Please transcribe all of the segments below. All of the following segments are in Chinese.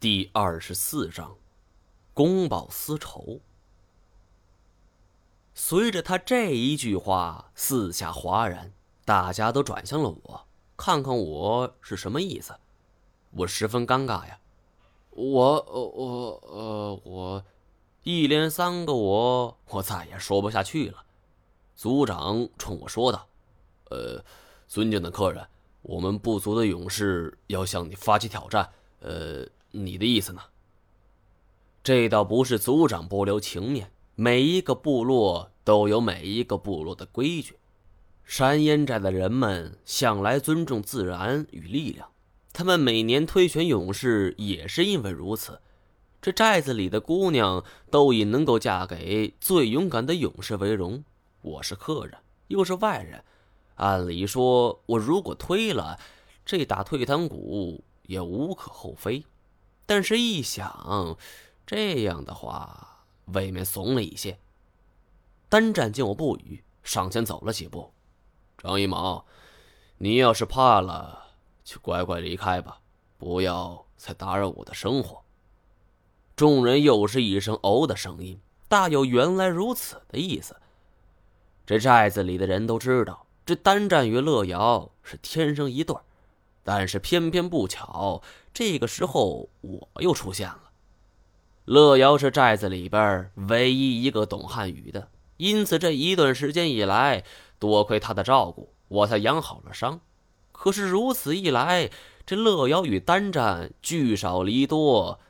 第二十四章，公报私仇。随着他这一句话，四下哗然，大家都转向了我，看看我是什么意思。我十分尴尬呀，我我呃我，一连三个我，我再也说不下去了。族长冲我说道：“呃，尊敬的客人，我们部族的勇士要向你发起挑战。呃。”你的意思呢？这倒不是族长不留情面，每一个部落都有每一个部落的规矩。山烟寨的人们向来尊重自然与力量，他们每年推选勇士也是因为如此。这寨子里的姑娘都以能够嫁给最勇敢的勇士为荣。我是客人，又是外人，按理说，我如果推了，这打退堂鼓也无可厚非。但是，一想，这样的话，未免怂了一些。单战见我不语，上前走了几步：“张一毛，你要是怕了，就乖乖离开吧，不要再打扰我的生活。”众人又是一声“哦”的声音，大有原来如此的意思。这寨子里的人都知道，这单战与乐瑶是天生一对儿。但是偏偏不巧，这个时候我又出现了。乐瑶是寨子里边唯一一个懂汉语的，因此这一段时间以来，多亏他的照顾，我才养好了伤。可是如此一来，这乐瑶与单战聚少离多，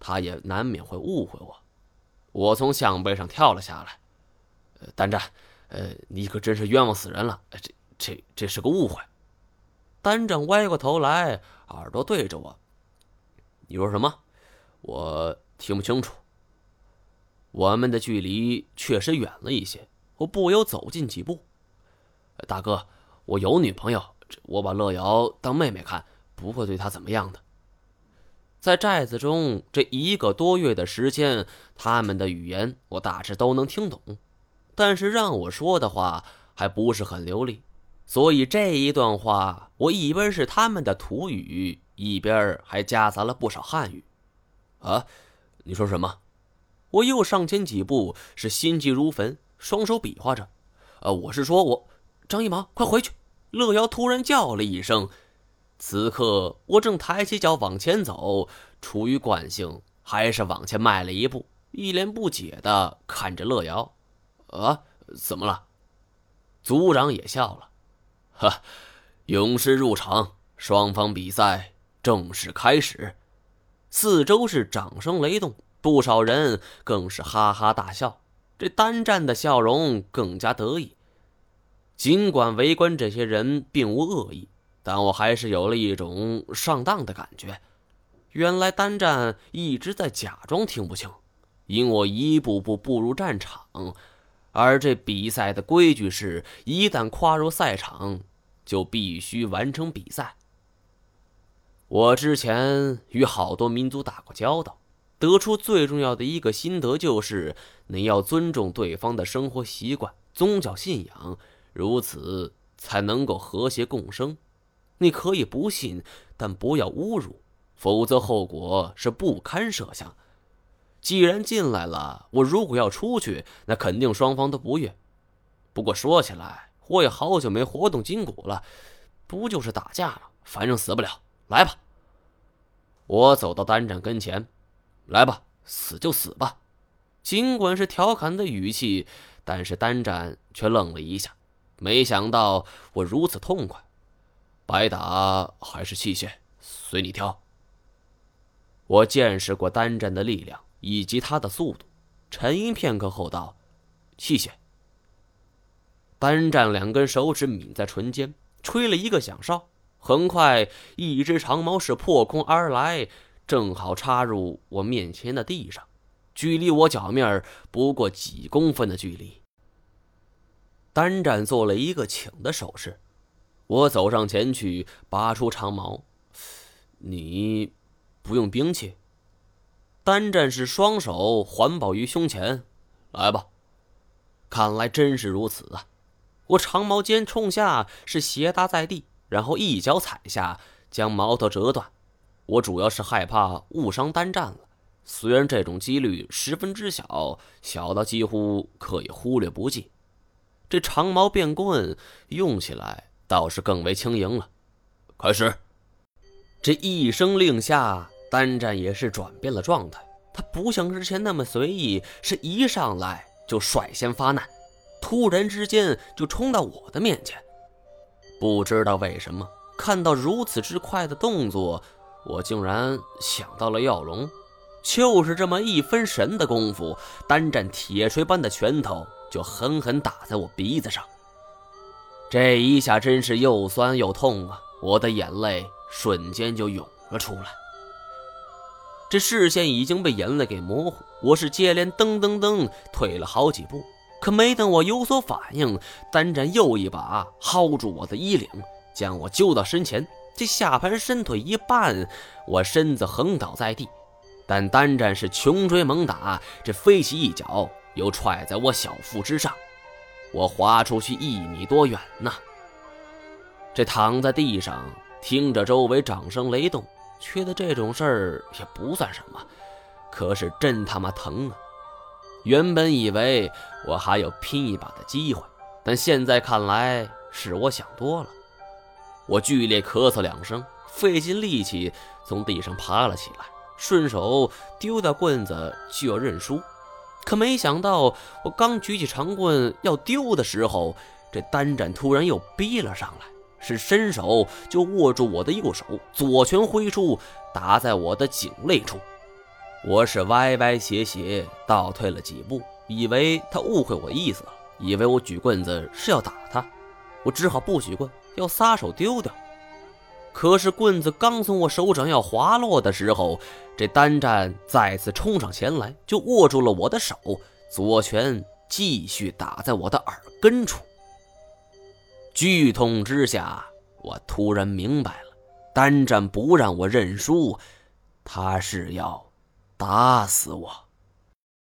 他也难免会误会我。我从象背上跳了下来，单战，呃，你可真是冤枉死人了！这、这、这是个误会。单正歪过头来，耳朵对着我：“你说什么？我听不清楚。”我们的距离确实远了一些，我不由走近几步。大哥，我有女朋友，我把乐瑶当妹妹看，不会对她怎么样的。在寨子中这一个多月的时间，他们的语言我大致都能听懂，但是让我说的话还不是很流利。所以这一段话，我一边是他们的土语，一边还夹杂了不少汉语。啊，你说什么？我又上前几步，是心急如焚，双手比划着。呃，我是说，我张一毛，快回去！乐瑶突然叫了一声。此刻我正抬起脚往前走，出于惯性，还是往前迈了一步，一脸不解的看着乐瑶。啊，怎么了？族长也笑了。哈，勇士入场，双方比赛正式开始。四周是掌声雷动，不少人更是哈哈大笑。这单战的笑容更加得意。尽管围观这些人并无恶意，但我还是有了一种上当的感觉。原来单战一直在假装听不清，因我一步步步入战场。而这比赛的规矩是，一旦跨入赛场，就必须完成比赛。我之前与好多民族打过交道，得出最重要的一个心得就是：你要尊重对方的生活习惯、宗教信仰，如此才能够和谐共生。你可以不信，但不要侮辱，否则后果是不堪设想的。既然进来了，我如果要出去，那肯定双方都不悦。不过说起来，我也好久没活动筋骨了，不就是打架吗？反正死不了，来吧。我走到单战跟前，来吧，死就死吧。尽管是调侃的语气，但是单战却愣了一下，没想到我如此痛快。白打还是器械，随你挑。我见识过单战的力量。以及他的速度，沉吟片刻后道：“器械。”单战两根手指抿在唇间，吹了一个响哨。很快，一只长矛是破空而来，正好插入我面前的地上，距离我脚面不过几公分的距离。单战做了一个请的手势，我走上前去，拔出长矛。你不用兵器。单战士双手环抱于胸前，来吧。看来真是如此啊！我长矛尖冲下，是斜搭在地，然后一脚踩下，将矛头折断。我主要是害怕误伤单战了。虽然这种几率十分之小，小到几乎可以忽略不计。这长矛变棍用起来倒是更为轻盈了。开始！这一声令下，单战也是转变了状态。他不像之前那么随意，是一上来就率先发难，突然之间就冲到我的面前。不知道为什么，看到如此之快的动作，我竟然想到了耀龙。就是这么一分神的功夫，单战铁锤般的拳头就狠狠打在我鼻子上。这一下真是又酸又痛啊！我的眼泪瞬间就涌了出来。这视线已经被眼泪给模糊，我是接连噔噔噔退了好几步，可没等我有所反应，单战又一把薅住我的衣领，将我揪到身前。这下盘伸腿一绊，我身子横倒在地。但单战是穷追猛打，这飞起一脚又踹在我小腹之上，我滑出去一米多远呢。这躺在地上听着周围掌声雷动，缺的这种事儿也不算什么，可是真他妈疼啊！原本以为我还有拼一把的机会，但现在看来是我想多了。我剧烈咳嗽两声，费尽力气从地上爬了起来。顺手丢掉棍子就要认输，可没想到我刚举起长棍要丢的时候，这单战突然又逼了上来，是伸手就握住我的右手，左拳挥出，打在我的颈肋处。我是歪歪斜斜倒退了几步，以为他误会我意思了，以为我举棍子是要打他，我只好不举棍，要撒手丢掉。可是棍子刚从我手掌要滑落的时候，这单战再次冲上前来，就握住了我的手，左拳继续打在我的耳根处。剧痛之下，我突然明白了，单战不让我认输，他是要打死我。